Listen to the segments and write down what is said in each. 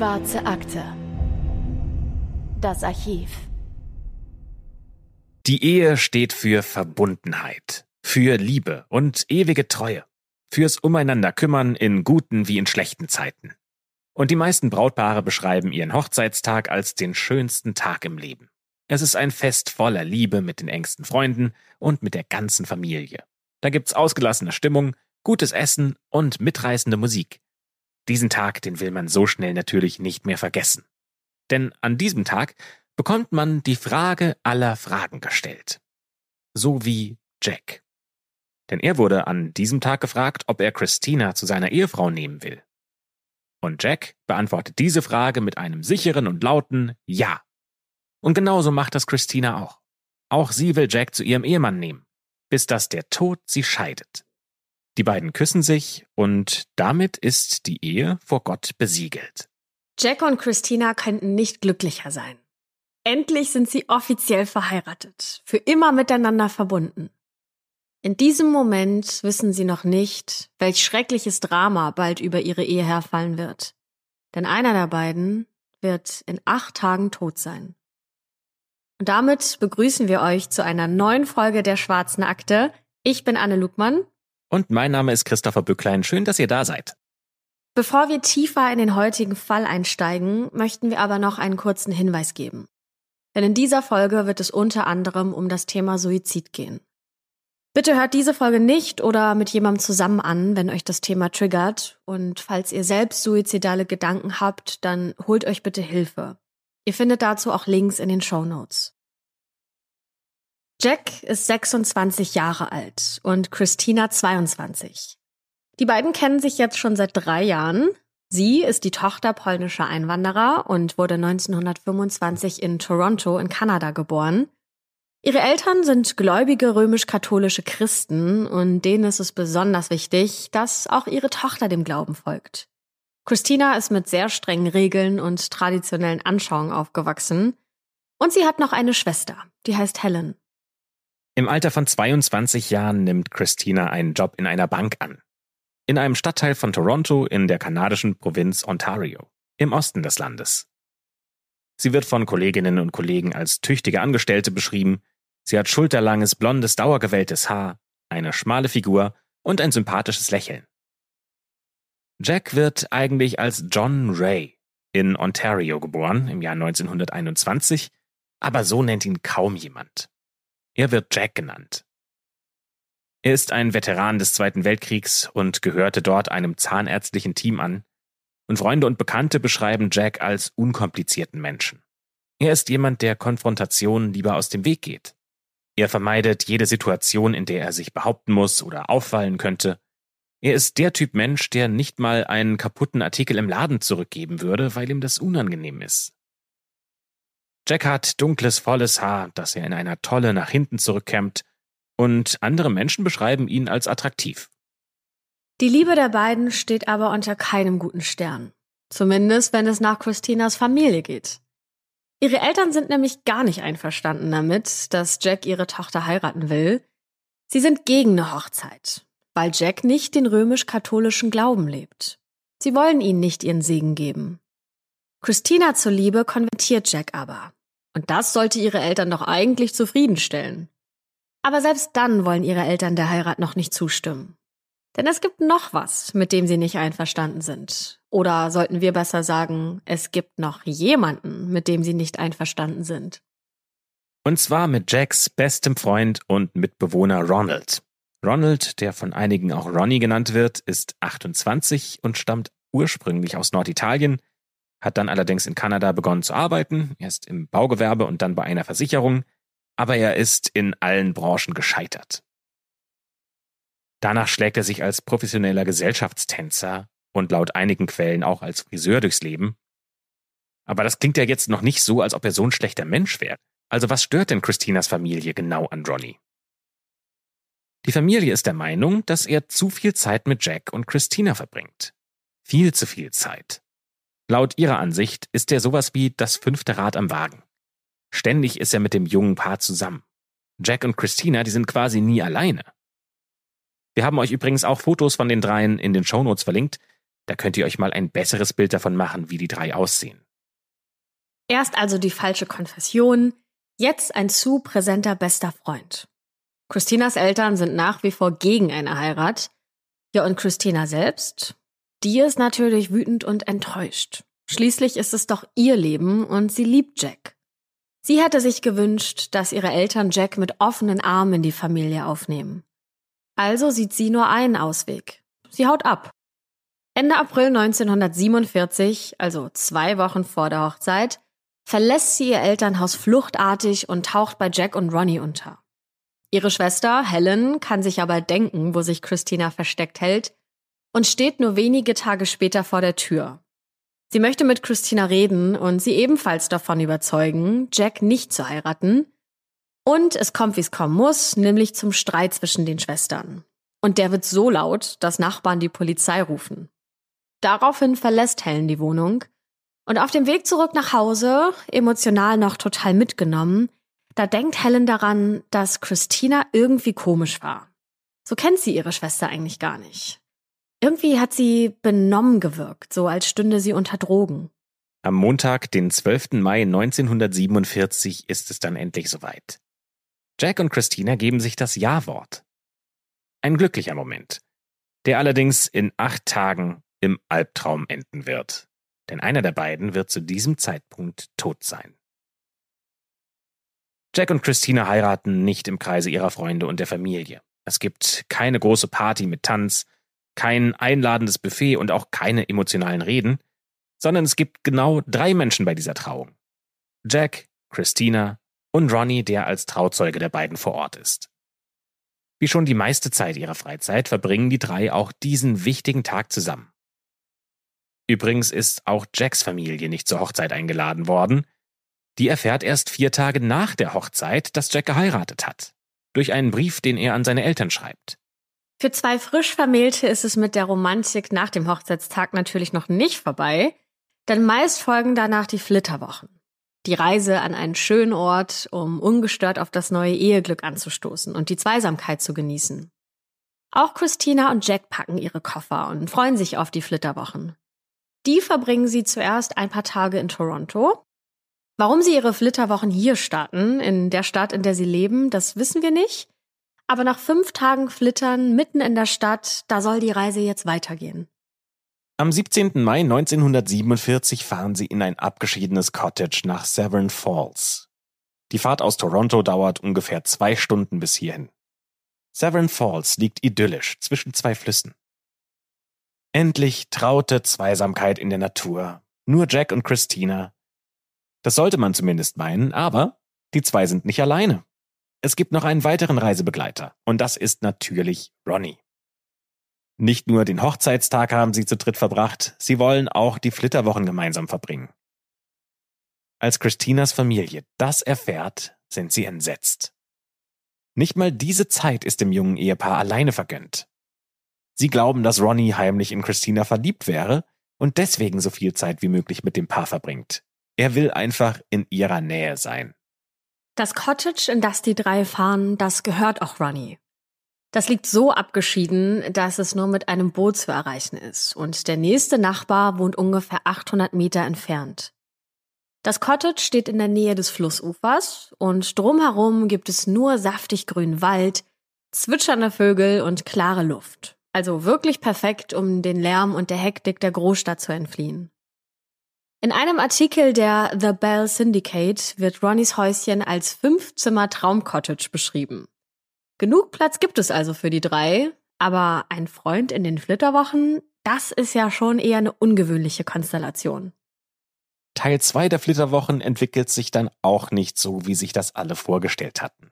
Schwarze Akte. Das Archiv. Die Ehe steht für Verbundenheit, für Liebe und ewige Treue, fürs Umeinander kümmern in guten wie in schlechten Zeiten. Und die meisten Brautpaare beschreiben ihren Hochzeitstag als den schönsten Tag im Leben. Es ist ein Fest voller Liebe mit den engsten Freunden und mit der ganzen Familie. Da gibt's ausgelassene Stimmung, gutes Essen und mitreißende Musik. Diesen Tag, den will man so schnell natürlich nicht mehr vergessen. Denn an diesem Tag bekommt man die Frage aller Fragen gestellt. So wie Jack. Denn er wurde an diesem Tag gefragt, ob er Christina zu seiner Ehefrau nehmen will. Und Jack beantwortet diese Frage mit einem sicheren und lauten Ja. Und genauso macht das Christina auch. Auch sie will Jack zu ihrem Ehemann nehmen, bis dass der Tod sie scheidet. Die beiden küssen sich und damit ist die Ehe vor Gott besiegelt. Jack und Christina könnten nicht glücklicher sein. Endlich sind sie offiziell verheiratet, für immer miteinander verbunden. In diesem Moment wissen sie noch nicht, welch schreckliches Drama bald über ihre Ehe herfallen wird. Denn einer der beiden wird in acht Tagen tot sein. Und damit begrüßen wir euch zu einer neuen Folge der Schwarzen Akte. Ich bin Anne Lugmann. Und mein Name ist Christopher Bücklein. Schön, dass ihr da seid. Bevor wir tiefer in den heutigen Fall einsteigen, möchten wir aber noch einen kurzen Hinweis geben. Denn in dieser Folge wird es unter anderem um das Thema Suizid gehen. Bitte hört diese Folge nicht oder mit jemandem zusammen an, wenn euch das Thema triggert. Und falls ihr selbst suizidale Gedanken habt, dann holt euch bitte Hilfe. Ihr findet dazu auch Links in den Show Notes. Jack ist 26 Jahre alt und Christina 22. Die beiden kennen sich jetzt schon seit drei Jahren. Sie ist die Tochter polnischer Einwanderer und wurde 1925 in Toronto in Kanada geboren. Ihre Eltern sind gläubige römisch-katholische Christen und denen ist es besonders wichtig, dass auch ihre Tochter dem Glauben folgt. Christina ist mit sehr strengen Regeln und traditionellen Anschauungen aufgewachsen und sie hat noch eine Schwester, die heißt Helen. Im Alter von 22 Jahren nimmt Christina einen Job in einer Bank an. In einem Stadtteil von Toronto in der kanadischen Provinz Ontario, im Osten des Landes. Sie wird von Kolleginnen und Kollegen als tüchtige Angestellte beschrieben. Sie hat schulterlanges, blondes, dauergewelltes Haar, eine schmale Figur und ein sympathisches Lächeln. Jack wird eigentlich als John Ray in Ontario geboren im Jahr 1921, aber so nennt ihn kaum jemand. Er wird Jack genannt. Er ist ein Veteran des Zweiten Weltkriegs und gehörte dort einem zahnärztlichen Team an, und Freunde und Bekannte beschreiben Jack als unkomplizierten Menschen. Er ist jemand, der Konfrontationen lieber aus dem Weg geht. Er vermeidet jede Situation, in der er sich behaupten muss oder auffallen könnte. Er ist der Typ Mensch, der nicht mal einen kaputten Artikel im Laden zurückgeben würde, weil ihm das unangenehm ist. Jack hat dunkles, volles Haar, das er in einer Tolle nach hinten zurückkämmt, und andere Menschen beschreiben ihn als attraktiv. Die Liebe der beiden steht aber unter keinem guten Stern. Zumindest, wenn es nach Christinas Familie geht. Ihre Eltern sind nämlich gar nicht einverstanden damit, dass Jack ihre Tochter heiraten will. Sie sind gegen eine Hochzeit, weil Jack nicht den römisch-katholischen Glauben lebt. Sie wollen ihnen nicht ihren Segen geben. Christina zuliebe konvertiert Jack aber. Und das sollte ihre Eltern doch eigentlich zufriedenstellen. Aber selbst dann wollen ihre Eltern der Heirat noch nicht zustimmen. Denn es gibt noch was, mit dem sie nicht einverstanden sind. Oder sollten wir besser sagen, es gibt noch jemanden, mit dem sie nicht einverstanden sind. Und zwar mit Jacks bestem Freund und Mitbewohner Ronald. Ronald, der von einigen auch Ronnie genannt wird, ist 28 und stammt ursprünglich aus Norditalien, hat dann allerdings in Kanada begonnen zu arbeiten, erst im Baugewerbe und dann bei einer Versicherung, aber er ist in allen Branchen gescheitert. Danach schlägt er sich als professioneller Gesellschaftstänzer und laut einigen Quellen auch als Friseur durchs Leben. Aber das klingt ja jetzt noch nicht so, als ob er so ein schlechter Mensch wäre. Also was stört denn Christinas Familie genau an Ronnie? Die Familie ist der Meinung, dass er zu viel Zeit mit Jack und Christina verbringt. Viel zu viel Zeit. Laut ihrer Ansicht ist er sowas wie das fünfte Rad am Wagen. Ständig ist er mit dem jungen Paar zusammen. Jack und Christina, die sind quasi nie alleine. Wir haben euch übrigens auch Fotos von den dreien in den Shownotes verlinkt. Da könnt ihr euch mal ein besseres Bild davon machen, wie die drei aussehen. Erst also die falsche Konfession, jetzt ein zu präsenter bester Freund. Christinas Eltern sind nach wie vor gegen eine Heirat. Ja, und Christina selbst? Die ist natürlich wütend und enttäuscht. Schließlich ist es doch ihr Leben und sie liebt Jack. Sie hätte sich gewünscht, dass ihre Eltern Jack mit offenen Armen in die Familie aufnehmen. Also sieht sie nur einen Ausweg. Sie haut ab. Ende April 1947, also zwei Wochen vor der Hochzeit, verlässt sie ihr Elternhaus fluchtartig und taucht bei Jack und Ronnie unter. Ihre Schwester Helen kann sich aber denken, wo sich Christina versteckt hält, und steht nur wenige Tage später vor der Tür. Sie möchte mit Christina reden und sie ebenfalls davon überzeugen, Jack nicht zu heiraten. Und es kommt, wie es kommen muss, nämlich zum Streit zwischen den Schwestern. Und der wird so laut, dass Nachbarn die Polizei rufen. Daraufhin verlässt Helen die Wohnung und auf dem Weg zurück nach Hause, emotional noch total mitgenommen, da denkt Helen daran, dass Christina irgendwie komisch war. So kennt sie ihre Schwester eigentlich gar nicht. Irgendwie hat sie benommen gewirkt, so als stünde sie unter Drogen. Am Montag, den 12. Mai 1947, ist es dann endlich soweit. Jack und Christina geben sich das Ja-Wort. Ein glücklicher Moment, der allerdings in acht Tagen im Albtraum enden wird. Denn einer der beiden wird zu diesem Zeitpunkt tot sein. Jack und Christina heiraten nicht im Kreise ihrer Freunde und der Familie. Es gibt keine große Party mit Tanz, kein einladendes Buffet und auch keine emotionalen Reden, sondern es gibt genau drei Menschen bei dieser Trauung. Jack, Christina und Ronnie, der als Trauzeuge der beiden vor Ort ist. Wie schon die meiste Zeit ihrer Freizeit verbringen die drei auch diesen wichtigen Tag zusammen. Übrigens ist auch Jacks Familie nicht zur Hochzeit eingeladen worden. Die erfährt erst vier Tage nach der Hochzeit, dass Jack geheiratet hat. Durch einen Brief, den er an seine Eltern schreibt. Für zwei frisch Vermählte ist es mit der Romantik nach dem Hochzeitstag natürlich noch nicht vorbei, denn meist folgen danach die Flitterwochen. Die Reise an einen schönen Ort, um ungestört auf das neue Eheglück anzustoßen und die Zweisamkeit zu genießen. Auch Christina und Jack packen ihre Koffer und freuen sich auf die Flitterwochen. Die verbringen sie zuerst ein paar Tage in Toronto. Warum sie ihre Flitterwochen hier starten, in der Stadt, in der sie leben, das wissen wir nicht. Aber nach fünf Tagen Flittern mitten in der Stadt, da soll die Reise jetzt weitergehen. Am 17. Mai 1947 fahren sie in ein abgeschiedenes Cottage nach Severn Falls. Die Fahrt aus Toronto dauert ungefähr zwei Stunden bis hierhin. Severn Falls liegt idyllisch zwischen zwei Flüssen. Endlich traute Zweisamkeit in der Natur. Nur Jack und Christina. Das sollte man zumindest meinen, aber die zwei sind nicht alleine. Es gibt noch einen weiteren Reisebegleiter, und das ist natürlich Ronnie. Nicht nur den Hochzeitstag haben sie zu dritt verbracht, sie wollen auch die Flitterwochen gemeinsam verbringen. Als Christinas Familie das erfährt, sind sie entsetzt. Nicht mal diese Zeit ist dem jungen Ehepaar alleine vergönnt. Sie glauben, dass Ronnie heimlich in Christina verliebt wäre und deswegen so viel Zeit wie möglich mit dem Paar verbringt. Er will einfach in ihrer Nähe sein. Das Cottage, in das die drei fahren, das gehört auch Ronnie. Das liegt so abgeschieden, dass es nur mit einem Boot zu erreichen ist und der nächste Nachbar wohnt ungefähr 800 Meter entfernt. Das Cottage steht in der Nähe des Flussufers und drumherum gibt es nur saftig grünen Wald, zwitschernde Vögel und klare Luft. Also wirklich perfekt, um den Lärm und der Hektik der Großstadt zu entfliehen. In einem Artikel der The Bell Syndicate wird Ronnys Häuschen als Fünf-Zimmer-Traum-Cottage beschrieben. Genug Platz gibt es also für die drei, aber ein Freund in den Flitterwochen, das ist ja schon eher eine ungewöhnliche Konstellation. Teil 2 der Flitterwochen entwickelt sich dann auch nicht so, wie sich das alle vorgestellt hatten.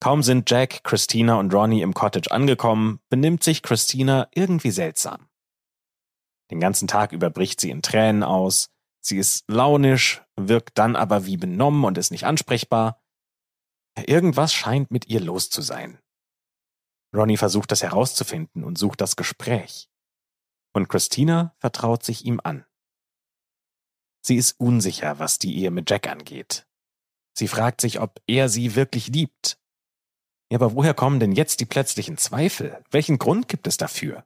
Kaum sind Jack, Christina und Ronnie im Cottage angekommen, benimmt sich Christina irgendwie seltsam. Den ganzen Tag über bricht sie in Tränen aus, sie ist launisch, wirkt dann aber wie benommen und ist nicht ansprechbar. Irgendwas scheint mit ihr los zu sein. Ronnie versucht das herauszufinden und sucht das Gespräch. Und Christina vertraut sich ihm an. Sie ist unsicher, was die Ehe mit Jack angeht. Sie fragt sich, ob er sie wirklich liebt ja, aber woher kommen denn jetzt die plötzlichen Zweifel? Welchen Grund gibt es dafür?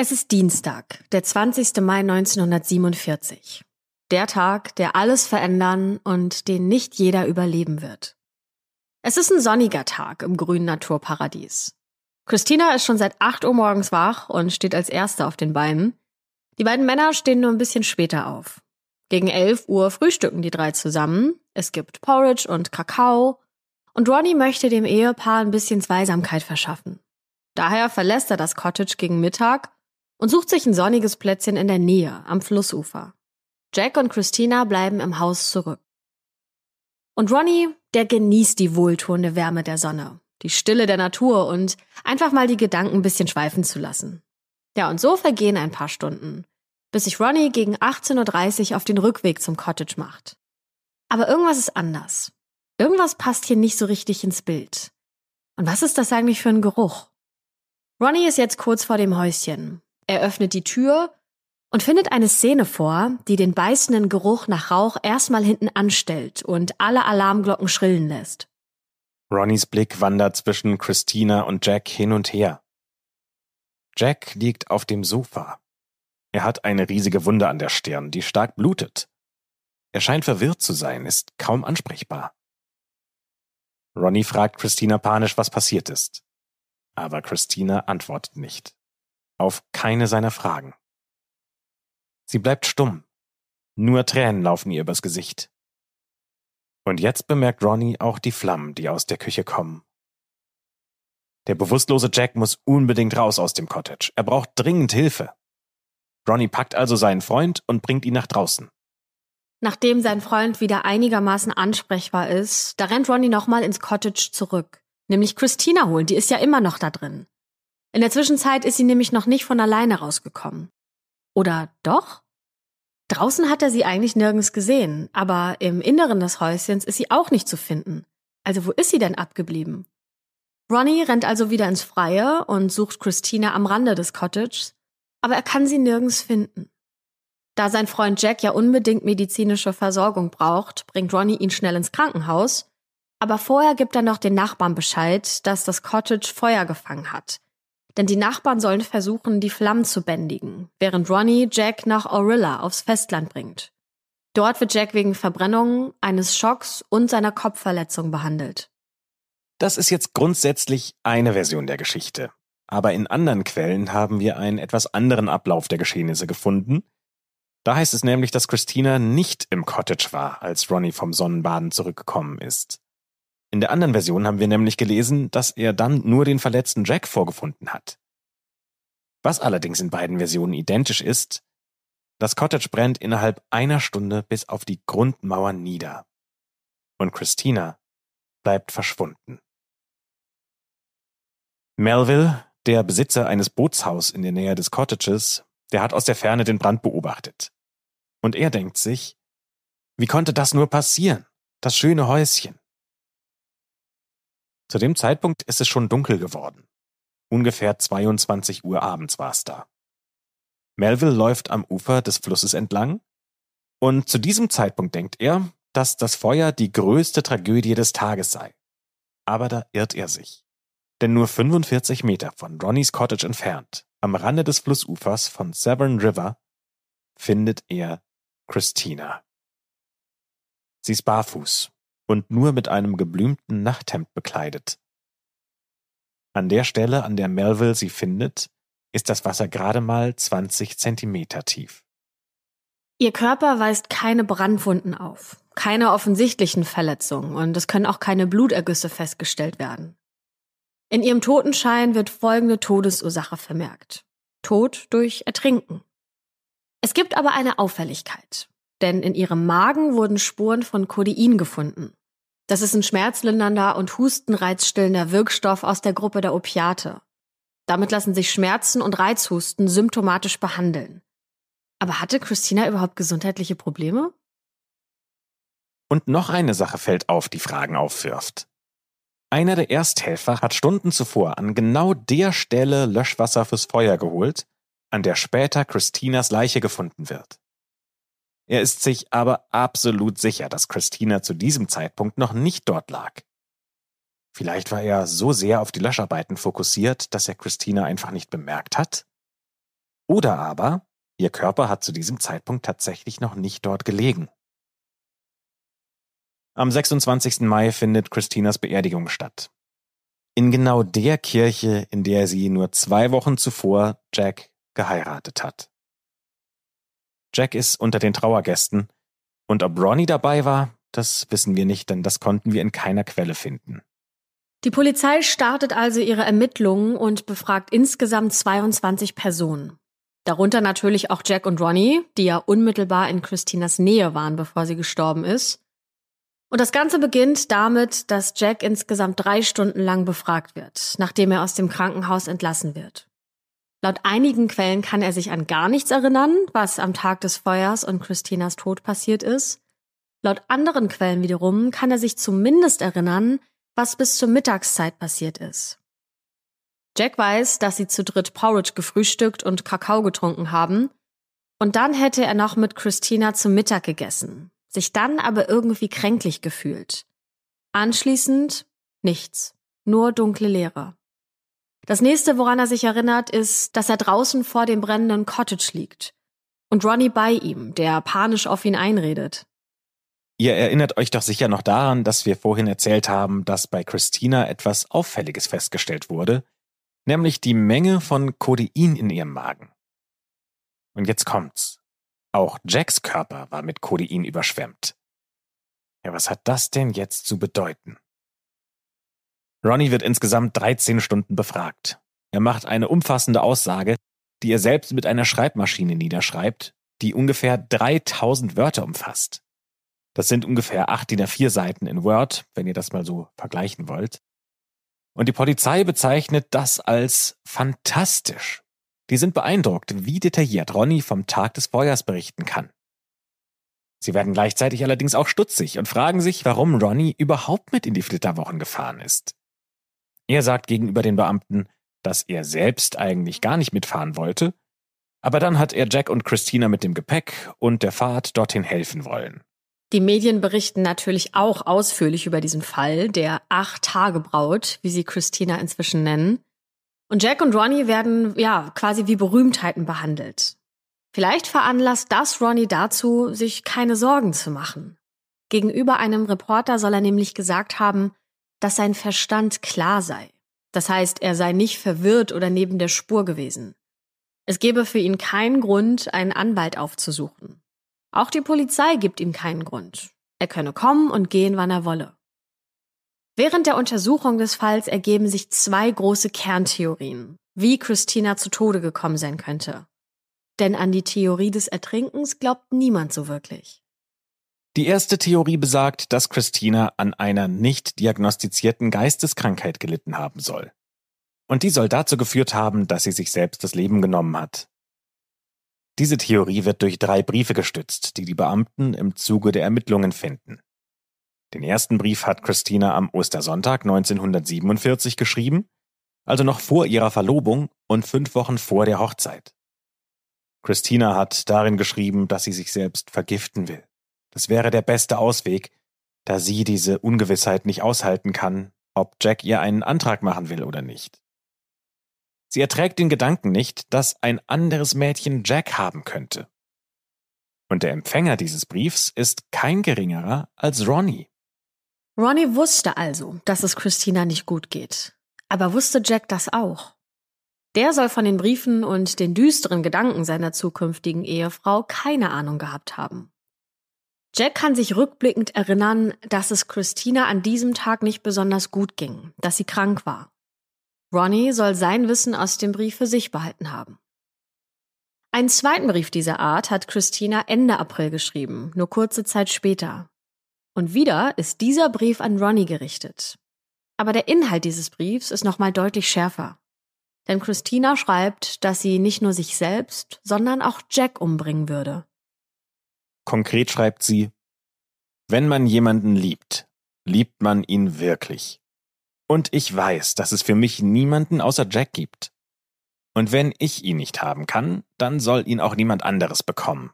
Es ist Dienstag, der 20. Mai 1947. Der Tag, der alles verändern und den nicht jeder überleben wird. Es ist ein sonniger Tag im grünen Naturparadies. Christina ist schon seit 8 Uhr morgens wach und steht als Erste auf den Beinen. Die beiden Männer stehen nur ein bisschen später auf. Gegen 11 Uhr frühstücken die drei zusammen. Es gibt Porridge und Kakao. Und Ronnie möchte dem Ehepaar ein bisschen Zweisamkeit verschaffen. Daher verlässt er das Cottage gegen Mittag und sucht sich ein sonniges Plätzchen in der Nähe am Flussufer. Jack und Christina bleiben im Haus zurück. Und Ronnie, der genießt die wohltuende Wärme der Sonne, die Stille der Natur und einfach mal die Gedanken ein bisschen schweifen zu lassen. Ja, und so vergehen ein paar Stunden, bis sich Ronnie gegen 18.30 Uhr auf den Rückweg zum Cottage macht. Aber irgendwas ist anders. Irgendwas passt hier nicht so richtig ins Bild. Und was ist das eigentlich für ein Geruch? Ronnie ist jetzt kurz vor dem Häuschen er öffnet die Tür und findet eine Szene vor, die den beißenden Geruch nach Rauch erstmal hinten anstellt und alle Alarmglocken schrillen lässt. Ronnys Blick wandert zwischen Christina und Jack hin und her. Jack liegt auf dem Sofa. Er hat eine riesige Wunde an der Stirn, die stark blutet. Er scheint verwirrt zu sein, ist kaum ansprechbar. Ronny fragt Christina panisch, was passiert ist. Aber Christina antwortet nicht auf keine seiner Fragen. Sie bleibt stumm. Nur Tränen laufen ihr übers Gesicht. Und jetzt bemerkt Ronnie auch die Flammen, die aus der Küche kommen. Der bewusstlose Jack muss unbedingt raus aus dem Cottage. Er braucht dringend Hilfe. Ronnie packt also seinen Freund und bringt ihn nach draußen. Nachdem sein Freund wieder einigermaßen ansprechbar ist, da rennt Ronnie nochmal ins Cottage zurück. Nämlich Christina holen, die ist ja immer noch da drin. In der Zwischenzeit ist sie nämlich noch nicht von alleine rausgekommen. Oder doch? Draußen hat er sie eigentlich nirgends gesehen, aber im Inneren des Häuschens ist sie auch nicht zu finden. Also wo ist sie denn abgeblieben? Ronnie rennt also wieder ins Freie und sucht Christina am Rande des Cottages, aber er kann sie nirgends finden. Da sein Freund Jack ja unbedingt medizinische Versorgung braucht, bringt Ronnie ihn schnell ins Krankenhaus, aber vorher gibt er noch den Nachbarn Bescheid, dass das Cottage Feuer gefangen hat denn die Nachbarn sollen versuchen, die Flammen zu bändigen, während Ronnie Jack nach Orilla aufs Festland bringt. Dort wird Jack wegen Verbrennung, eines Schocks und seiner Kopfverletzung behandelt. Das ist jetzt grundsätzlich eine Version der Geschichte. Aber in anderen Quellen haben wir einen etwas anderen Ablauf der Geschehnisse gefunden. Da heißt es nämlich, dass Christina nicht im Cottage war, als Ronnie vom Sonnenbaden zurückgekommen ist. In der anderen Version haben wir nämlich gelesen, dass er dann nur den verletzten Jack vorgefunden hat. Was allerdings in beiden Versionen identisch ist, das Cottage brennt innerhalb einer Stunde bis auf die Grundmauern nieder. Und Christina bleibt verschwunden. Melville, der Besitzer eines Bootshaus in der Nähe des Cottages, der hat aus der Ferne den Brand beobachtet. Und er denkt sich, wie konnte das nur passieren? Das schöne Häuschen. Zu dem Zeitpunkt ist es schon dunkel geworden. Ungefähr 22 Uhr abends war es da. Melville läuft am Ufer des Flusses entlang und zu diesem Zeitpunkt denkt er, dass das Feuer die größte Tragödie des Tages sei. Aber da irrt er sich. Denn nur 45 Meter von Ronnys Cottage entfernt, am Rande des Flussufers von Severn River, findet er Christina. Sie ist barfuß und nur mit einem geblümten Nachthemd bekleidet. An der Stelle, an der Melville sie findet, ist das Wasser gerade mal 20 Zentimeter tief. Ihr Körper weist keine Brandwunden auf, keine offensichtlichen Verletzungen und es können auch keine Blutergüsse festgestellt werden. In ihrem Totenschein wird folgende Todesursache vermerkt. Tod durch Ertrinken. Es gibt aber eine Auffälligkeit, denn in ihrem Magen wurden Spuren von Codein gefunden. Das ist ein schmerzlindernder und hustenreizstillender Wirkstoff aus der Gruppe der Opiate. Damit lassen sich Schmerzen und Reizhusten symptomatisch behandeln. Aber hatte Christina überhaupt gesundheitliche Probleme? Und noch eine Sache fällt auf, die Fragen aufwirft. Einer der Ersthelfer hat Stunden zuvor an genau der Stelle Löschwasser fürs Feuer geholt, an der später Christinas Leiche gefunden wird. Er ist sich aber absolut sicher, dass Christina zu diesem Zeitpunkt noch nicht dort lag. Vielleicht war er so sehr auf die Löscharbeiten fokussiert, dass er Christina einfach nicht bemerkt hat? Oder aber, ihr Körper hat zu diesem Zeitpunkt tatsächlich noch nicht dort gelegen. Am 26. Mai findet Christinas Beerdigung statt. In genau der Kirche, in der sie nur zwei Wochen zuvor Jack geheiratet hat. Jack ist unter den Trauergästen und ob Ronnie dabei war, das wissen wir nicht, denn das konnten wir in keiner Quelle finden. Die Polizei startet also ihre Ermittlungen und befragt insgesamt 22 Personen. Darunter natürlich auch Jack und Ronnie, die ja unmittelbar in Christinas Nähe waren, bevor sie gestorben ist. Und das Ganze beginnt damit, dass Jack insgesamt drei Stunden lang befragt wird, nachdem er aus dem Krankenhaus entlassen wird. Laut einigen Quellen kann er sich an gar nichts erinnern, was am Tag des Feuers und Christinas Tod passiert ist. Laut anderen Quellen wiederum kann er sich zumindest erinnern, was bis zur Mittagszeit passiert ist. Jack weiß, dass sie zu dritt Porridge gefrühstückt und Kakao getrunken haben, und dann hätte er noch mit Christina zum Mittag gegessen, sich dann aber irgendwie kränklich gefühlt. Anschließend nichts, nur dunkle Leere. Das nächste, woran er sich erinnert, ist, dass er draußen vor dem brennenden Cottage liegt und Ronnie bei ihm, der panisch auf ihn einredet. Ihr erinnert euch doch sicher noch daran, dass wir vorhin erzählt haben, dass bei Christina etwas Auffälliges festgestellt wurde, nämlich die Menge von Codein in ihrem Magen. Und jetzt kommt's. Auch Jacks Körper war mit Codein überschwemmt. Ja, was hat das denn jetzt zu bedeuten? Ronnie wird insgesamt 13 Stunden befragt. Er macht eine umfassende Aussage, die er selbst mit einer Schreibmaschine niederschreibt, die ungefähr 3000 Wörter umfasst. Das sind ungefähr acht DIN A4 Seiten in Word, wenn ihr das mal so vergleichen wollt. Und die Polizei bezeichnet das als fantastisch. Die sind beeindruckt, wie detailliert Ronny vom Tag des Feuers berichten kann. Sie werden gleichzeitig allerdings auch stutzig und fragen sich, warum Ronny überhaupt mit in die Flitterwochen gefahren ist. Er sagt gegenüber den Beamten, dass er selbst eigentlich gar nicht mitfahren wollte, aber dann hat er Jack und Christina mit dem Gepäck und der Fahrt dorthin helfen wollen. Die Medien berichten natürlich auch ausführlich über diesen Fall, der acht Tage braut, wie sie Christina inzwischen nennen. Und Jack und Ronnie werden, ja, quasi wie Berühmtheiten behandelt. Vielleicht veranlasst das Ronnie dazu, sich keine Sorgen zu machen. Gegenüber einem Reporter soll er nämlich gesagt haben, dass sein Verstand klar sei. Das heißt, er sei nicht verwirrt oder neben der Spur gewesen. Es gebe für ihn keinen Grund, einen Anwalt aufzusuchen. Auch die Polizei gibt ihm keinen Grund. Er könne kommen und gehen, wann er wolle. Während der Untersuchung des Falls ergeben sich zwei große Kerntheorien, wie Christina zu Tode gekommen sein könnte. Denn an die Theorie des Ertrinkens glaubt niemand so wirklich. Die erste Theorie besagt, dass Christina an einer nicht diagnostizierten Geisteskrankheit gelitten haben soll. Und die soll dazu geführt haben, dass sie sich selbst das Leben genommen hat. Diese Theorie wird durch drei Briefe gestützt, die die Beamten im Zuge der Ermittlungen finden. Den ersten Brief hat Christina am Ostersonntag 1947 geschrieben, also noch vor ihrer Verlobung und fünf Wochen vor der Hochzeit. Christina hat darin geschrieben, dass sie sich selbst vergiften will. Das wäre der beste Ausweg, da sie diese Ungewissheit nicht aushalten kann, ob Jack ihr einen Antrag machen will oder nicht. Sie erträgt den Gedanken nicht, dass ein anderes Mädchen Jack haben könnte. Und der Empfänger dieses Briefs ist kein geringerer als Ronnie. Ronnie wusste also, dass es Christina nicht gut geht. Aber wusste Jack das auch? Der soll von den Briefen und den düsteren Gedanken seiner zukünftigen Ehefrau keine Ahnung gehabt haben. Jack kann sich rückblickend erinnern, dass es Christina an diesem Tag nicht besonders gut ging, dass sie krank war. Ronnie soll sein Wissen aus dem Brief für sich behalten haben. Einen zweiten Brief dieser Art hat Christina Ende April geschrieben, nur kurze Zeit später. Und wieder ist dieser Brief an Ronnie gerichtet. Aber der Inhalt dieses Briefs ist nochmal deutlich schärfer. Denn Christina schreibt, dass sie nicht nur sich selbst, sondern auch Jack umbringen würde. Konkret schreibt sie, wenn man jemanden liebt, liebt man ihn wirklich. Und ich weiß, dass es für mich niemanden außer Jack gibt. Und wenn ich ihn nicht haben kann, dann soll ihn auch niemand anderes bekommen.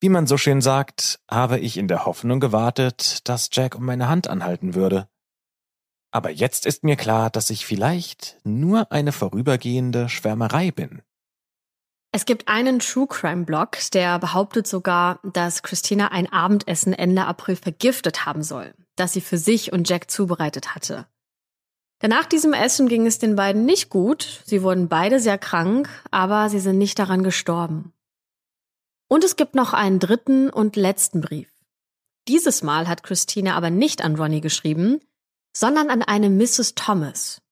Wie man so schön sagt, habe ich in der Hoffnung gewartet, dass Jack um meine Hand anhalten würde. Aber jetzt ist mir klar, dass ich vielleicht nur eine vorübergehende Schwärmerei bin. Es gibt einen True Crime Blog, der behauptet sogar, dass Christina ein Abendessen Ende April vergiftet haben soll, das sie für sich und Jack zubereitet hatte. Denn nach diesem Essen ging es den beiden nicht gut, sie wurden beide sehr krank, aber sie sind nicht daran gestorben. Und es gibt noch einen dritten und letzten Brief. Dieses Mal hat Christina aber nicht an Ronnie geschrieben, sondern an eine Mrs. Thomas.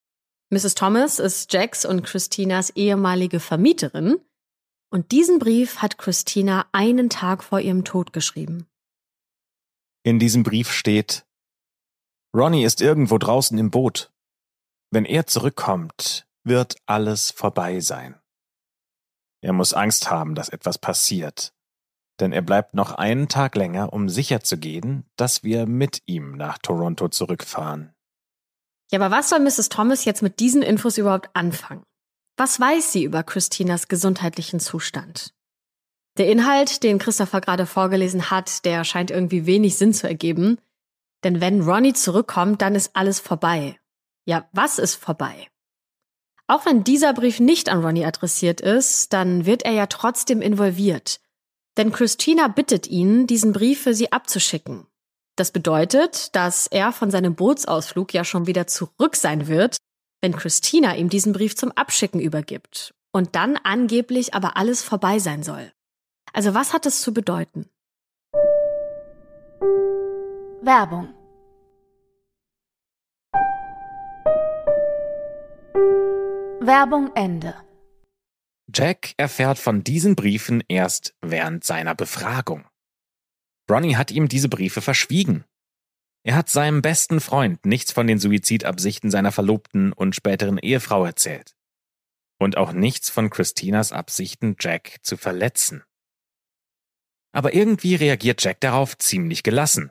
Mrs. Thomas ist Jacks und Christinas ehemalige Vermieterin und diesen Brief hat Christina einen Tag vor ihrem Tod geschrieben. In diesem Brief steht, Ronnie ist irgendwo draußen im Boot. Wenn er zurückkommt, wird alles vorbei sein. Er muss Angst haben, dass etwas passiert, denn er bleibt noch einen Tag länger, um sicherzugehen, dass wir mit ihm nach Toronto zurückfahren. Ja, aber was soll Mrs. Thomas jetzt mit diesen Infos überhaupt anfangen? Was weiß sie über Christinas gesundheitlichen Zustand? Der Inhalt, den Christopher gerade vorgelesen hat, der scheint irgendwie wenig Sinn zu ergeben. Denn wenn Ronnie zurückkommt, dann ist alles vorbei. Ja, was ist vorbei? Auch wenn dieser Brief nicht an Ronnie adressiert ist, dann wird er ja trotzdem involviert. Denn Christina bittet ihn, diesen Brief für sie abzuschicken. Das bedeutet, dass er von seinem Bootsausflug ja schon wieder zurück sein wird, wenn Christina ihm diesen Brief zum Abschicken übergibt und dann angeblich aber alles vorbei sein soll. Also was hat das zu bedeuten? Werbung Werbung Ende. Jack erfährt von diesen Briefen erst während seiner Befragung. Ronnie hat ihm diese Briefe verschwiegen. Er hat seinem besten Freund nichts von den Suizidabsichten seiner Verlobten und späteren Ehefrau erzählt. Und auch nichts von Christinas Absichten, Jack zu verletzen. Aber irgendwie reagiert Jack darauf ziemlich gelassen.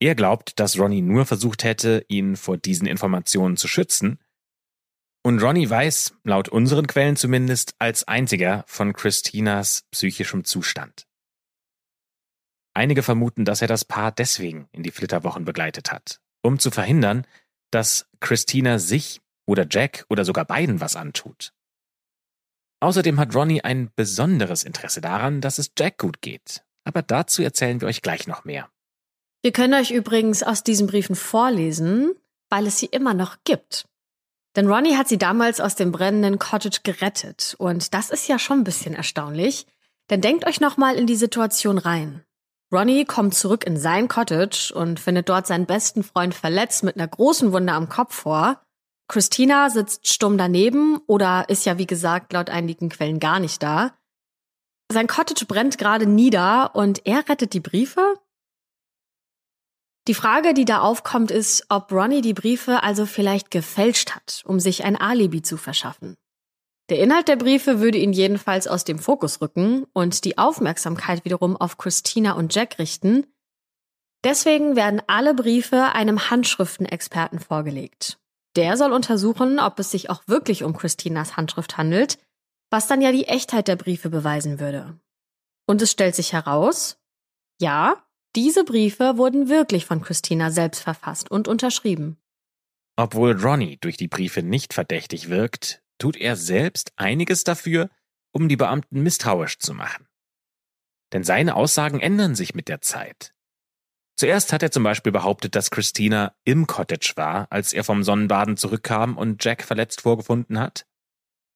Er glaubt, dass Ronnie nur versucht hätte, ihn vor diesen Informationen zu schützen und Ronnie weiß, laut unseren Quellen zumindest, als einziger von Christinas psychischem Zustand. Einige vermuten, dass er das Paar deswegen in die Flitterwochen begleitet hat, um zu verhindern, dass Christina sich oder Jack oder sogar beiden was antut. Außerdem hat Ronnie ein besonderes Interesse daran, dass es Jack gut geht. Aber dazu erzählen wir euch gleich noch mehr. Wir können euch übrigens aus diesen Briefen vorlesen, weil es sie immer noch gibt. Denn Ronnie hat sie damals aus dem brennenden Cottage gerettet. Und das ist ja schon ein bisschen erstaunlich. Denn denkt euch nochmal in die Situation rein. Ronnie kommt zurück in sein Cottage und findet dort seinen besten Freund verletzt mit einer großen Wunde am Kopf vor. Christina sitzt stumm daneben oder ist ja wie gesagt laut einigen Quellen gar nicht da. Sein Cottage brennt gerade nieder und er rettet die Briefe? Die Frage, die da aufkommt, ist, ob Ronnie die Briefe also vielleicht gefälscht hat, um sich ein Alibi zu verschaffen. Der Inhalt der Briefe würde ihn jedenfalls aus dem Fokus rücken und die Aufmerksamkeit wiederum auf Christina und Jack richten. Deswegen werden alle Briefe einem Handschriftenexperten vorgelegt. Der soll untersuchen, ob es sich auch wirklich um Christinas Handschrift handelt, was dann ja die Echtheit der Briefe beweisen würde. Und es stellt sich heraus, ja, diese Briefe wurden wirklich von Christina selbst verfasst und unterschrieben. Obwohl Ronnie durch die Briefe nicht verdächtig wirkt, tut er selbst einiges dafür, um die Beamten misstrauisch zu machen. Denn seine Aussagen ändern sich mit der Zeit. Zuerst hat er zum Beispiel behauptet, dass Christina im Cottage war, als er vom Sonnenbaden zurückkam und Jack verletzt vorgefunden hat.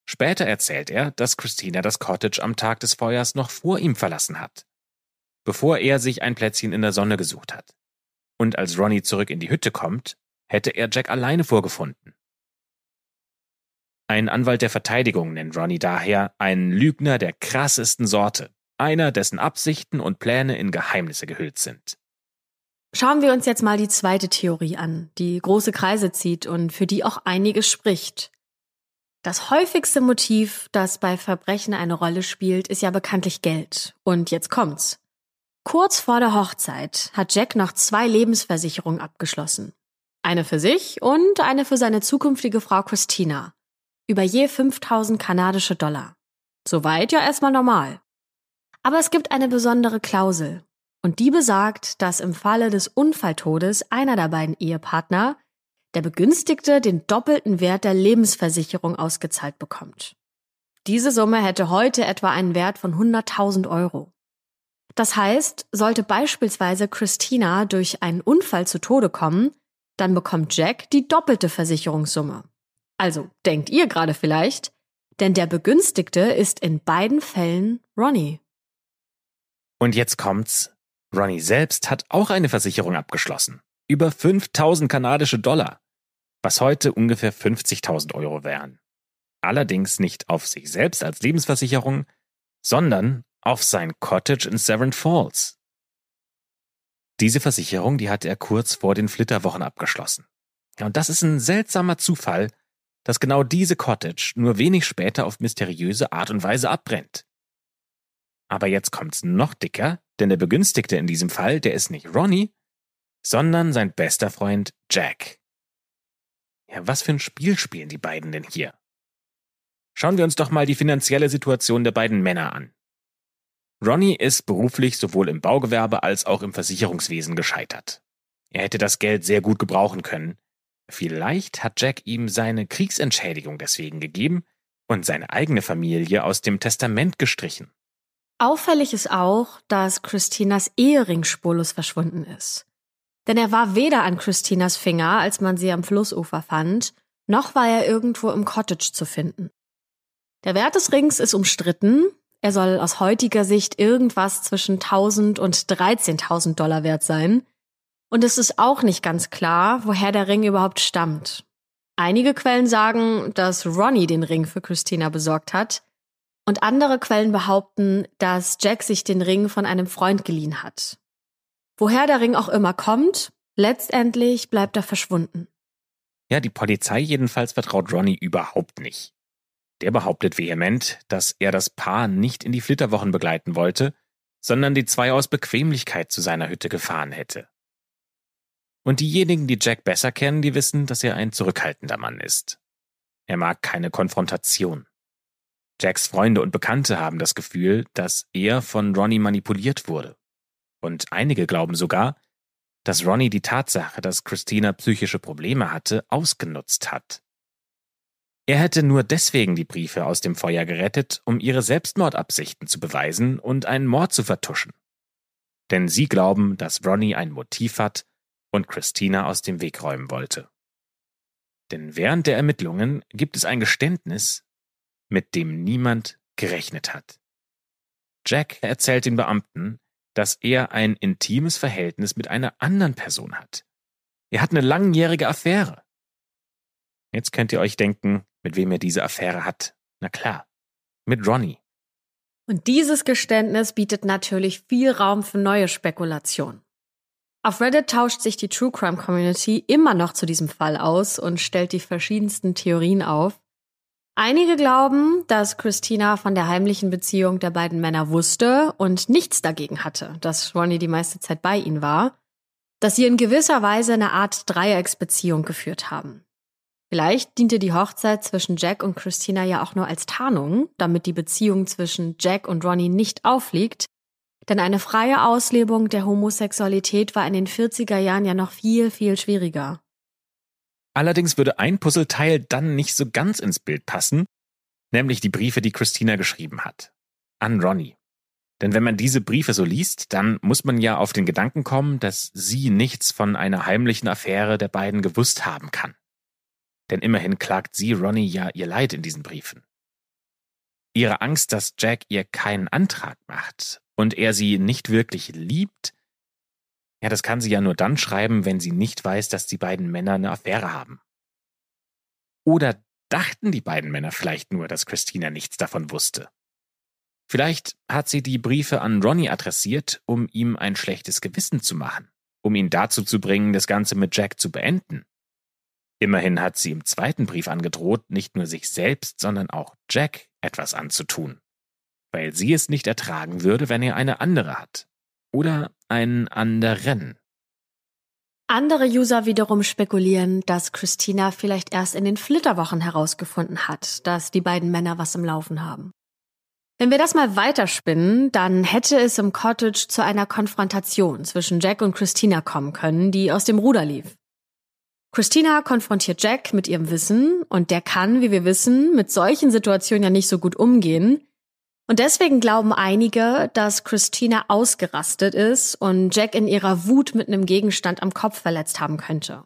Später erzählt er, dass Christina das Cottage am Tag des Feuers noch vor ihm verlassen hat bevor er sich ein Plätzchen in der Sonne gesucht hat. Und als Ronnie zurück in die Hütte kommt, hätte er Jack alleine vorgefunden. Ein Anwalt der Verteidigung nennt Ronnie daher einen Lügner der krassesten Sorte, einer, dessen Absichten und Pläne in Geheimnisse gehüllt sind. Schauen wir uns jetzt mal die zweite Theorie an, die große Kreise zieht und für die auch einiges spricht. Das häufigste Motiv, das bei Verbrechen eine Rolle spielt, ist ja bekanntlich Geld. Und jetzt kommt's. Kurz vor der Hochzeit hat Jack noch zwei Lebensversicherungen abgeschlossen. Eine für sich und eine für seine zukünftige Frau Christina. Über je 5000 kanadische Dollar. Soweit ja erstmal normal. Aber es gibt eine besondere Klausel. Und die besagt, dass im Falle des Unfalltodes einer der beiden Ehepartner der Begünstigte den doppelten Wert der Lebensversicherung ausgezahlt bekommt. Diese Summe hätte heute etwa einen Wert von 100.000 Euro. Das heißt, sollte beispielsweise Christina durch einen Unfall zu Tode kommen, dann bekommt Jack die doppelte Versicherungssumme. Also denkt ihr gerade vielleicht, denn der Begünstigte ist in beiden Fällen Ronnie. Und jetzt kommt's. Ronnie selbst hat auch eine Versicherung abgeschlossen. Über 5000 kanadische Dollar. Was heute ungefähr 50.000 Euro wären. Allerdings nicht auf sich selbst als Lebensversicherung, sondern auf sein Cottage in Severn Falls. Diese Versicherung, die hat er kurz vor den Flitterwochen abgeschlossen. Und das ist ein seltsamer Zufall, dass genau diese Cottage nur wenig später auf mysteriöse Art und Weise abbrennt. Aber jetzt kommt's noch dicker, denn der Begünstigte in diesem Fall, der ist nicht Ronnie, sondern sein bester Freund Jack. Ja, was für ein Spiel spielen die beiden denn hier? Schauen wir uns doch mal die finanzielle Situation der beiden Männer an. Ronnie ist beruflich sowohl im Baugewerbe als auch im Versicherungswesen gescheitert. Er hätte das Geld sehr gut gebrauchen können, Vielleicht hat Jack ihm seine Kriegsentschädigung deswegen gegeben und seine eigene Familie aus dem Testament gestrichen. Auffällig ist auch, dass Christinas Ehering spurlos verschwunden ist. Denn er war weder an Christinas Finger, als man sie am Flussufer fand, noch war er irgendwo im Cottage zu finden. Der Wert des Rings ist umstritten. Er soll aus heutiger Sicht irgendwas zwischen 1000 und 13.000 Dollar wert sein. Und es ist auch nicht ganz klar, woher der Ring überhaupt stammt. Einige Quellen sagen, dass Ronnie den Ring für Christina besorgt hat. Und andere Quellen behaupten, dass Jack sich den Ring von einem Freund geliehen hat. Woher der Ring auch immer kommt, letztendlich bleibt er verschwunden. Ja, die Polizei jedenfalls vertraut Ronnie überhaupt nicht. Der behauptet vehement, dass er das Paar nicht in die Flitterwochen begleiten wollte, sondern die zwei aus Bequemlichkeit zu seiner Hütte gefahren hätte. Und diejenigen, die Jack besser kennen, die wissen, dass er ein zurückhaltender Mann ist. Er mag keine Konfrontation. Jacks Freunde und Bekannte haben das Gefühl, dass er von Ronnie manipuliert wurde. Und einige glauben sogar, dass Ronnie die Tatsache, dass Christina psychische Probleme hatte, ausgenutzt hat. Er hätte nur deswegen die Briefe aus dem Feuer gerettet, um ihre Selbstmordabsichten zu beweisen und einen Mord zu vertuschen. Denn sie glauben, dass Ronnie ein Motiv hat, und Christina aus dem Weg räumen wollte. Denn während der Ermittlungen gibt es ein Geständnis, mit dem niemand gerechnet hat. Jack erzählt den Beamten, dass er ein intimes Verhältnis mit einer anderen Person hat. Er hat eine langjährige Affäre. Jetzt könnt ihr euch denken, mit wem er diese Affäre hat. Na klar, mit Ronnie. Und dieses Geständnis bietet natürlich viel Raum für neue Spekulationen. Auf Reddit tauscht sich die True Crime Community immer noch zu diesem Fall aus und stellt die verschiedensten Theorien auf. Einige glauben, dass Christina von der heimlichen Beziehung der beiden Männer wusste und nichts dagegen hatte, dass Ronnie die meiste Zeit bei ihnen war, dass sie in gewisser Weise eine Art Dreiecksbeziehung geführt haben. Vielleicht diente die Hochzeit zwischen Jack und Christina ja auch nur als Tarnung, damit die Beziehung zwischen Jack und Ronnie nicht aufliegt denn eine freie Auslebung der Homosexualität war in den 40er Jahren ja noch viel, viel schwieriger. Allerdings würde ein Puzzleteil dann nicht so ganz ins Bild passen, nämlich die Briefe, die Christina geschrieben hat. An Ronnie. Denn wenn man diese Briefe so liest, dann muss man ja auf den Gedanken kommen, dass sie nichts von einer heimlichen Affäre der beiden gewusst haben kann. Denn immerhin klagt sie Ronnie ja ihr Leid in diesen Briefen. Ihre Angst, dass Jack ihr keinen Antrag macht und er sie nicht wirklich liebt, ja, das kann sie ja nur dann schreiben, wenn sie nicht weiß, dass die beiden Männer eine Affäre haben. Oder dachten die beiden Männer vielleicht nur, dass Christina nichts davon wusste. Vielleicht hat sie die Briefe an Ronnie adressiert, um ihm ein schlechtes Gewissen zu machen, um ihn dazu zu bringen, das Ganze mit Jack zu beenden. Immerhin hat sie im zweiten Brief angedroht, nicht nur sich selbst, sondern auch Jack etwas anzutun weil sie es nicht ertragen würde, wenn er eine andere hat. Oder einen anderen. Andere User wiederum spekulieren, dass Christina vielleicht erst in den Flitterwochen herausgefunden hat, dass die beiden Männer was im Laufen haben. Wenn wir das mal weiterspinnen, dann hätte es im Cottage zu einer Konfrontation zwischen Jack und Christina kommen können, die aus dem Ruder lief. Christina konfrontiert Jack mit ihrem Wissen und der kann, wie wir wissen, mit solchen Situationen ja nicht so gut umgehen. Und deswegen glauben einige, dass Christina ausgerastet ist und Jack in ihrer Wut mit einem Gegenstand am Kopf verletzt haben könnte.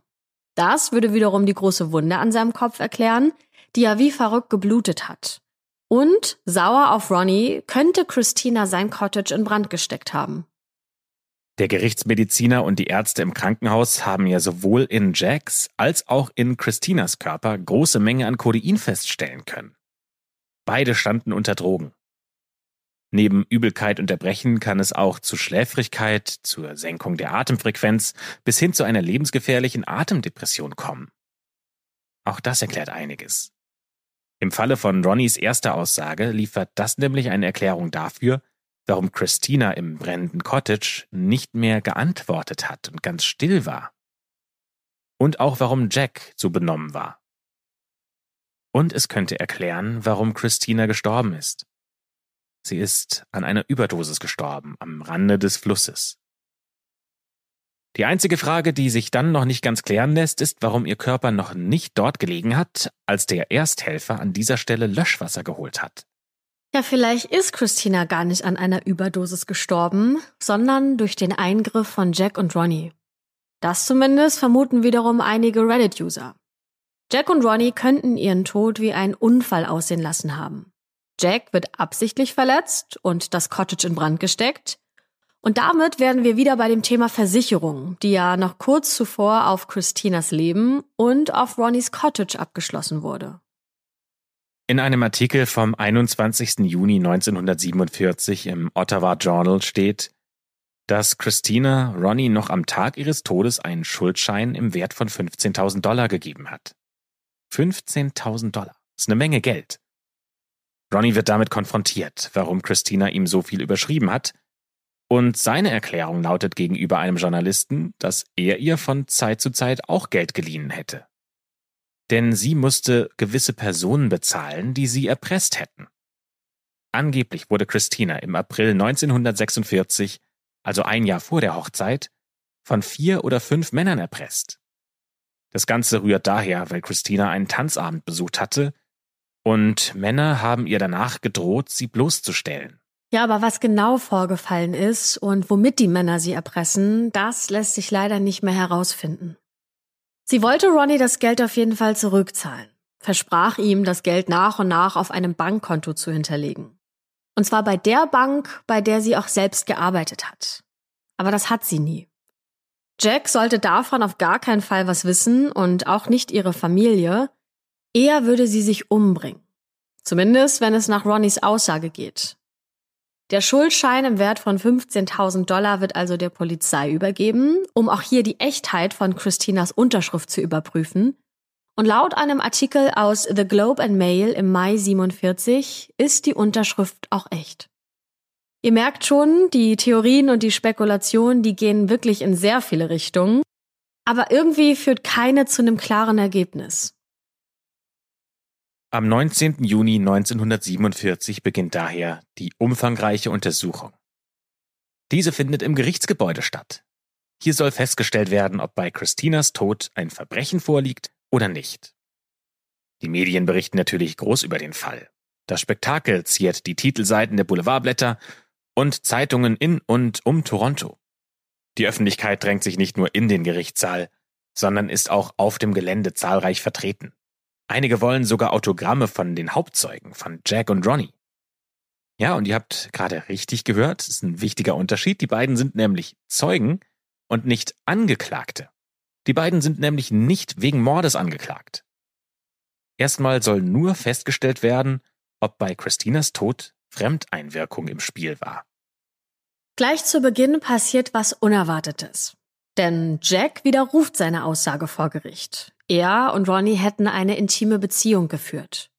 Das würde wiederum die große Wunde an seinem Kopf erklären, die ja wie verrückt geblutet hat. Und sauer auf Ronnie könnte Christina sein Cottage in Brand gesteckt haben. Der Gerichtsmediziner und die Ärzte im Krankenhaus haben ja sowohl in Jacks als auch in Christinas Körper große Menge an Codein feststellen können. Beide standen unter Drogen. Neben Übelkeit und Erbrechen kann es auch zu Schläfrigkeit, zur Senkung der Atemfrequenz bis hin zu einer lebensgefährlichen Atemdepression kommen. Auch das erklärt einiges. Im Falle von Ronnys erster Aussage liefert das nämlich eine Erklärung dafür, warum Christina im brennenden Cottage nicht mehr geantwortet hat und ganz still war. Und auch warum Jack so benommen war. Und es könnte erklären, warum Christina gestorben ist. Sie ist an einer Überdosis gestorben am Rande des Flusses. Die einzige Frage, die sich dann noch nicht ganz klären lässt, ist, warum ihr Körper noch nicht dort gelegen hat, als der Ersthelfer an dieser Stelle Löschwasser geholt hat. Ja, vielleicht ist Christina gar nicht an einer Überdosis gestorben, sondern durch den Eingriff von Jack und Ronnie. Das zumindest vermuten wiederum einige Reddit-User. Jack und Ronnie könnten ihren Tod wie einen Unfall aussehen lassen haben. Jack wird absichtlich verletzt und das Cottage in Brand gesteckt, und damit werden wir wieder bei dem Thema Versicherung, die ja noch kurz zuvor auf Christinas Leben und auf Ronnys Cottage abgeschlossen wurde. In einem Artikel vom 21. Juni 1947 im Ottawa Journal steht, dass Christina Ronnie noch am Tag ihres Todes einen Schuldschein im Wert von 15.000 Dollar gegeben hat. 15.000 Dollar. Das ist eine Menge Geld. Ronnie wird damit konfrontiert, warum Christina ihm so viel überschrieben hat und seine Erklärung lautet gegenüber einem Journalisten, dass er ihr von Zeit zu Zeit auch Geld geliehen hätte. Denn sie musste gewisse Personen bezahlen, die sie erpresst hätten. Angeblich wurde Christina im April 1946, also ein Jahr vor der Hochzeit, von vier oder fünf Männern erpresst. Das Ganze rührt daher, weil Christina einen Tanzabend besucht hatte und Männer haben ihr danach gedroht, sie bloßzustellen. Ja, aber was genau vorgefallen ist und womit die Männer sie erpressen, das lässt sich leider nicht mehr herausfinden. Sie wollte Ronnie das Geld auf jeden Fall zurückzahlen, versprach ihm, das Geld nach und nach auf einem Bankkonto zu hinterlegen. Und zwar bei der Bank, bei der sie auch selbst gearbeitet hat. Aber das hat sie nie. Jack sollte davon auf gar keinen Fall was wissen und auch nicht ihre Familie. Eher würde sie sich umbringen. Zumindest, wenn es nach Ronnys Aussage geht. Der Schuldschein im Wert von 15.000 Dollar wird also der Polizei übergeben, um auch hier die Echtheit von Christinas Unterschrift zu überprüfen. Und laut einem Artikel aus The Globe and Mail im Mai 47 ist die Unterschrift auch echt. Ihr merkt schon, die Theorien und die Spekulationen, die gehen wirklich in sehr viele Richtungen, aber irgendwie führt keine zu einem klaren Ergebnis. Am 19. Juni 1947 beginnt daher die umfangreiche Untersuchung. Diese findet im Gerichtsgebäude statt. Hier soll festgestellt werden, ob bei Christinas Tod ein Verbrechen vorliegt oder nicht. Die Medien berichten natürlich groß über den Fall. Das Spektakel ziert die Titelseiten der Boulevardblätter und Zeitungen in und um Toronto. Die Öffentlichkeit drängt sich nicht nur in den Gerichtssaal, sondern ist auch auf dem Gelände zahlreich vertreten. Einige wollen sogar Autogramme von den Hauptzeugen, von Jack und Ronnie. Ja, und ihr habt gerade richtig gehört, ist ein wichtiger Unterschied. Die beiden sind nämlich Zeugen und nicht Angeklagte. Die beiden sind nämlich nicht wegen Mordes angeklagt. Erstmal soll nur festgestellt werden, ob bei Christinas Tod Fremdeinwirkung im Spiel war. Gleich zu Beginn passiert was Unerwartetes. Denn Jack widerruft seine Aussage vor Gericht. Er und Ronnie hätten eine intime Beziehung geführt.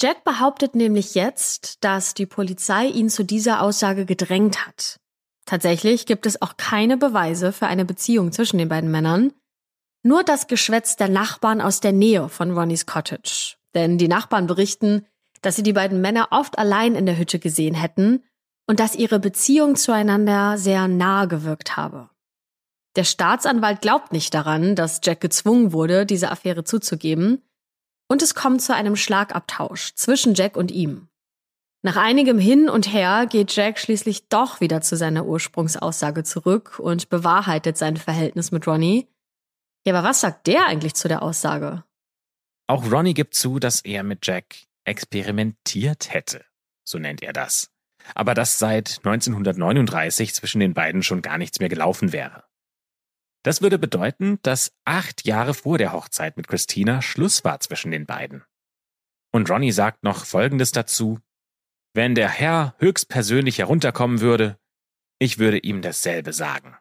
Jack behauptet nämlich jetzt, dass die Polizei ihn zu dieser Aussage gedrängt hat. Tatsächlich gibt es auch keine Beweise für eine Beziehung zwischen den beiden Männern, nur das Geschwätz der Nachbarn aus der Nähe von Ronnies Cottage. Denn die Nachbarn berichten, dass sie die beiden Männer oft allein in der Hütte gesehen hätten und dass ihre Beziehung zueinander sehr nahe gewirkt habe. Der Staatsanwalt glaubt nicht daran, dass Jack gezwungen wurde, diese Affäre zuzugeben. Und es kommt zu einem Schlagabtausch zwischen Jack und ihm. Nach einigem Hin und Her geht Jack schließlich doch wieder zu seiner Ursprungsaussage zurück und bewahrheitet sein Verhältnis mit Ronnie. Ja, aber was sagt der eigentlich zu der Aussage? Auch Ronnie gibt zu, dass er mit Jack experimentiert hätte, so nennt er das. Aber dass seit 1939 zwischen den beiden schon gar nichts mehr gelaufen wäre. Das würde bedeuten, dass acht Jahre vor der Hochzeit mit Christina Schluss war zwischen den beiden. Und Ronnie sagt noch Folgendes dazu. Wenn der Herr höchstpersönlich herunterkommen würde, ich würde ihm dasselbe sagen.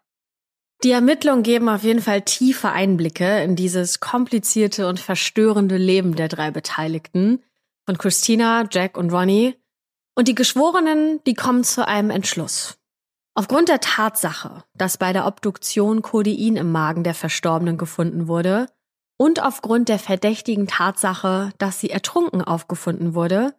Die Ermittlungen geben auf jeden Fall tiefe Einblicke in dieses komplizierte und verstörende Leben der drei Beteiligten, von Christina, Jack und Ronnie. Und die Geschworenen, die kommen zu einem Entschluss. Aufgrund der Tatsache, dass bei der Obduktion Codein im Magen der Verstorbenen gefunden wurde und aufgrund der verdächtigen Tatsache, dass sie ertrunken aufgefunden wurde,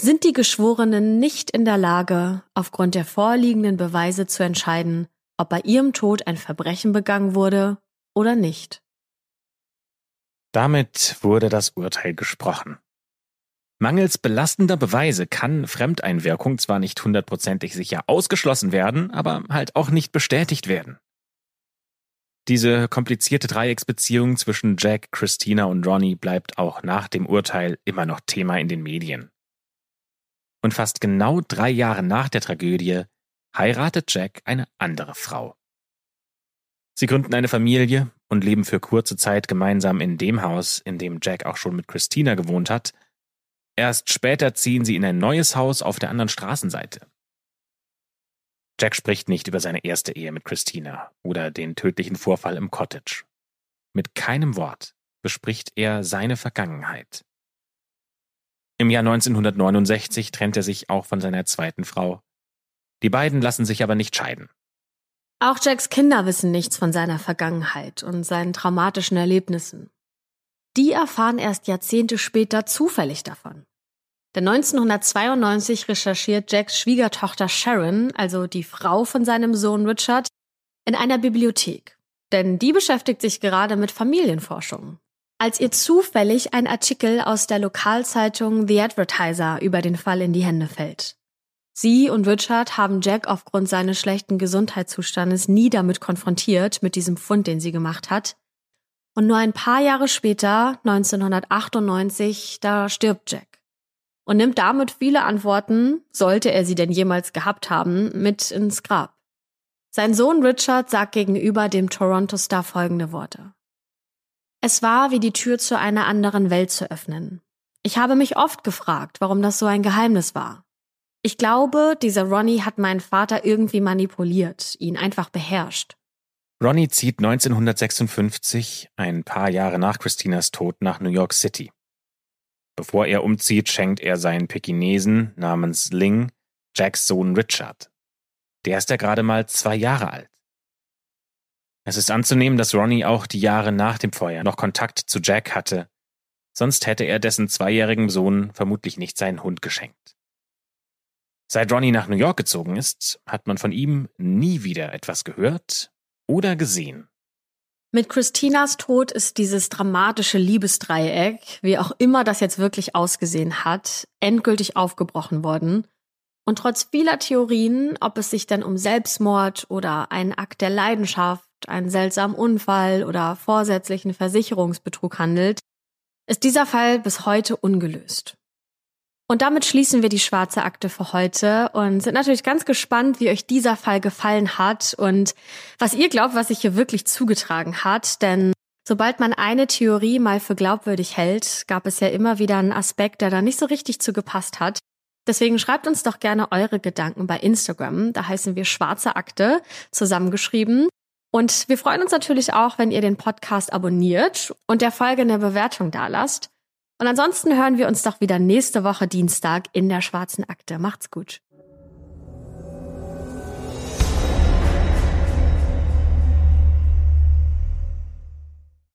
sind die Geschworenen nicht in der Lage, aufgrund der vorliegenden Beweise zu entscheiden, ob bei ihrem Tod ein Verbrechen begangen wurde oder nicht. Damit wurde das Urteil gesprochen. Mangels belastender Beweise kann Fremdeinwirkung zwar nicht hundertprozentig sicher ausgeschlossen werden, aber halt auch nicht bestätigt werden. Diese komplizierte Dreiecksbeziehung zwischen Jack, Christina und Ronnie bleibt auch nach dem Urteil immer noch Thema in den Medien. Und fast genau drei Jahre nach der Tragödie heiratet Jack eine andere Frau. Sie gründen eine Familie und leben für kurze Zeit gemeinsam in dem Haus, in dem Jack auch schon mit Christina gewohnt hat, Erst später ziehen sie in ein neues Haus auf der anderen Straßenseite. Jack spricht nicht über seine erste Ehe mit Christina oder den tödlichen Vorfall im Cottage. Mit keinem Wort bespricht er seine Vergangenheit. Im Jahr 1969 trennt er sich auch von seiner zweiten Frau. Die beiden lassen sich aber nicht scheiden. Auch Jacks Kinder wissen nichts von seiner Vergangenheit und seinen traumatischen Erlebnissen. Die erfahren erst Jahrzehnte später zufällig davon. Denn 1992 recherchiert Jacks Schwiegertochter Sharon, also die Frau von seinem Sohn Richard, in einer Bibliothek. Denn die beschäftigt sich gerade mit Familienforschung. Als ihr zufällig ein Artikel aus der Lokalzeitung The Advertiser über den Fall in die Hände fällt. Sie und Richard haben Jack aufgrund seines schlechten Gesundheitszustandes nie damit konfrontiert, mit diesem Fund, den sie gemacht hat. Und nur ein paar Jahre später, 1998, da stirbt Jack und nimmt damit viele Antworten, sollte er sie denn jemals gehabt haben, mit ins Grab. Sein Sohn Richard sagt gegenüber dem Toronto Star folgende Worte. Es war wie die Tür zu einer anderen Welt zu öffnen. Ich habe mich oft gefragt, warum das so ein Geheimnis war. Ich glaube, dieser Ronnie hat meinen Vater irgendwie manipuliert, ihn einfach beherrscht. Ronnie zieht 1956, ein paar Jahre nach Christinas Tod, nach New York City. Bevor er umzieht, schenkt er seinen Pekinesen namens Ling Jacks Sohn Richard. Der ist ja gerade mal zwei Jahre alt. Es ist anzunehmen, dass Ronnie auch die Jahre nach dem Feuer noch Kontakt zu Jack hatte, sonst hätte er dessen zweijährigem Sohn vermutlich nicht seinen Hund geschenkt. Seit Ronnie nach New York gezogen ist, hat man von ihm nie wieder etwas gehört oder gesehen. Mit Christinas Tod ist dieses dramatische Liebesdreieck, wie auch immer das jetzt wirklich ausgesehen hat, endgültig aufgebrochen worden. Und trotz vieler Theorien, ob es sich denn um Selbstmord oder einen Akt der Leidenschaft, einen seltsamen Unfall oder vorsätzlichen Versicherungsbetrug handelt, ist dieser Fall bis heute ungelöst. Und damit schließen wir die schwarze Akte für heute und sind natürlich ganz gespannt, wie euch dieser Fall gefallen hat und was ihr glaubt, was sich hier wirklich zugetragen hat. Denn sobald man eine Theorie mal für glaubwürdig hält, gab es ja immer wieder einen Aspekt, der da nicht so richtig zugepasst hat. Deswegen schreibt uns doch gerne eure Gedanken bei Instagram. Da heißen wir Schwarze Akte zusammengeschrieben. Und wir freuen uns natürlich auch, wenn ihr den Podcast abonniert und der Folge eine Bewertung dalasst. Und ansonsten hören wir uns doch wieder nächste Woche Dienstag in der Schwarzen Akte. Macht's gut.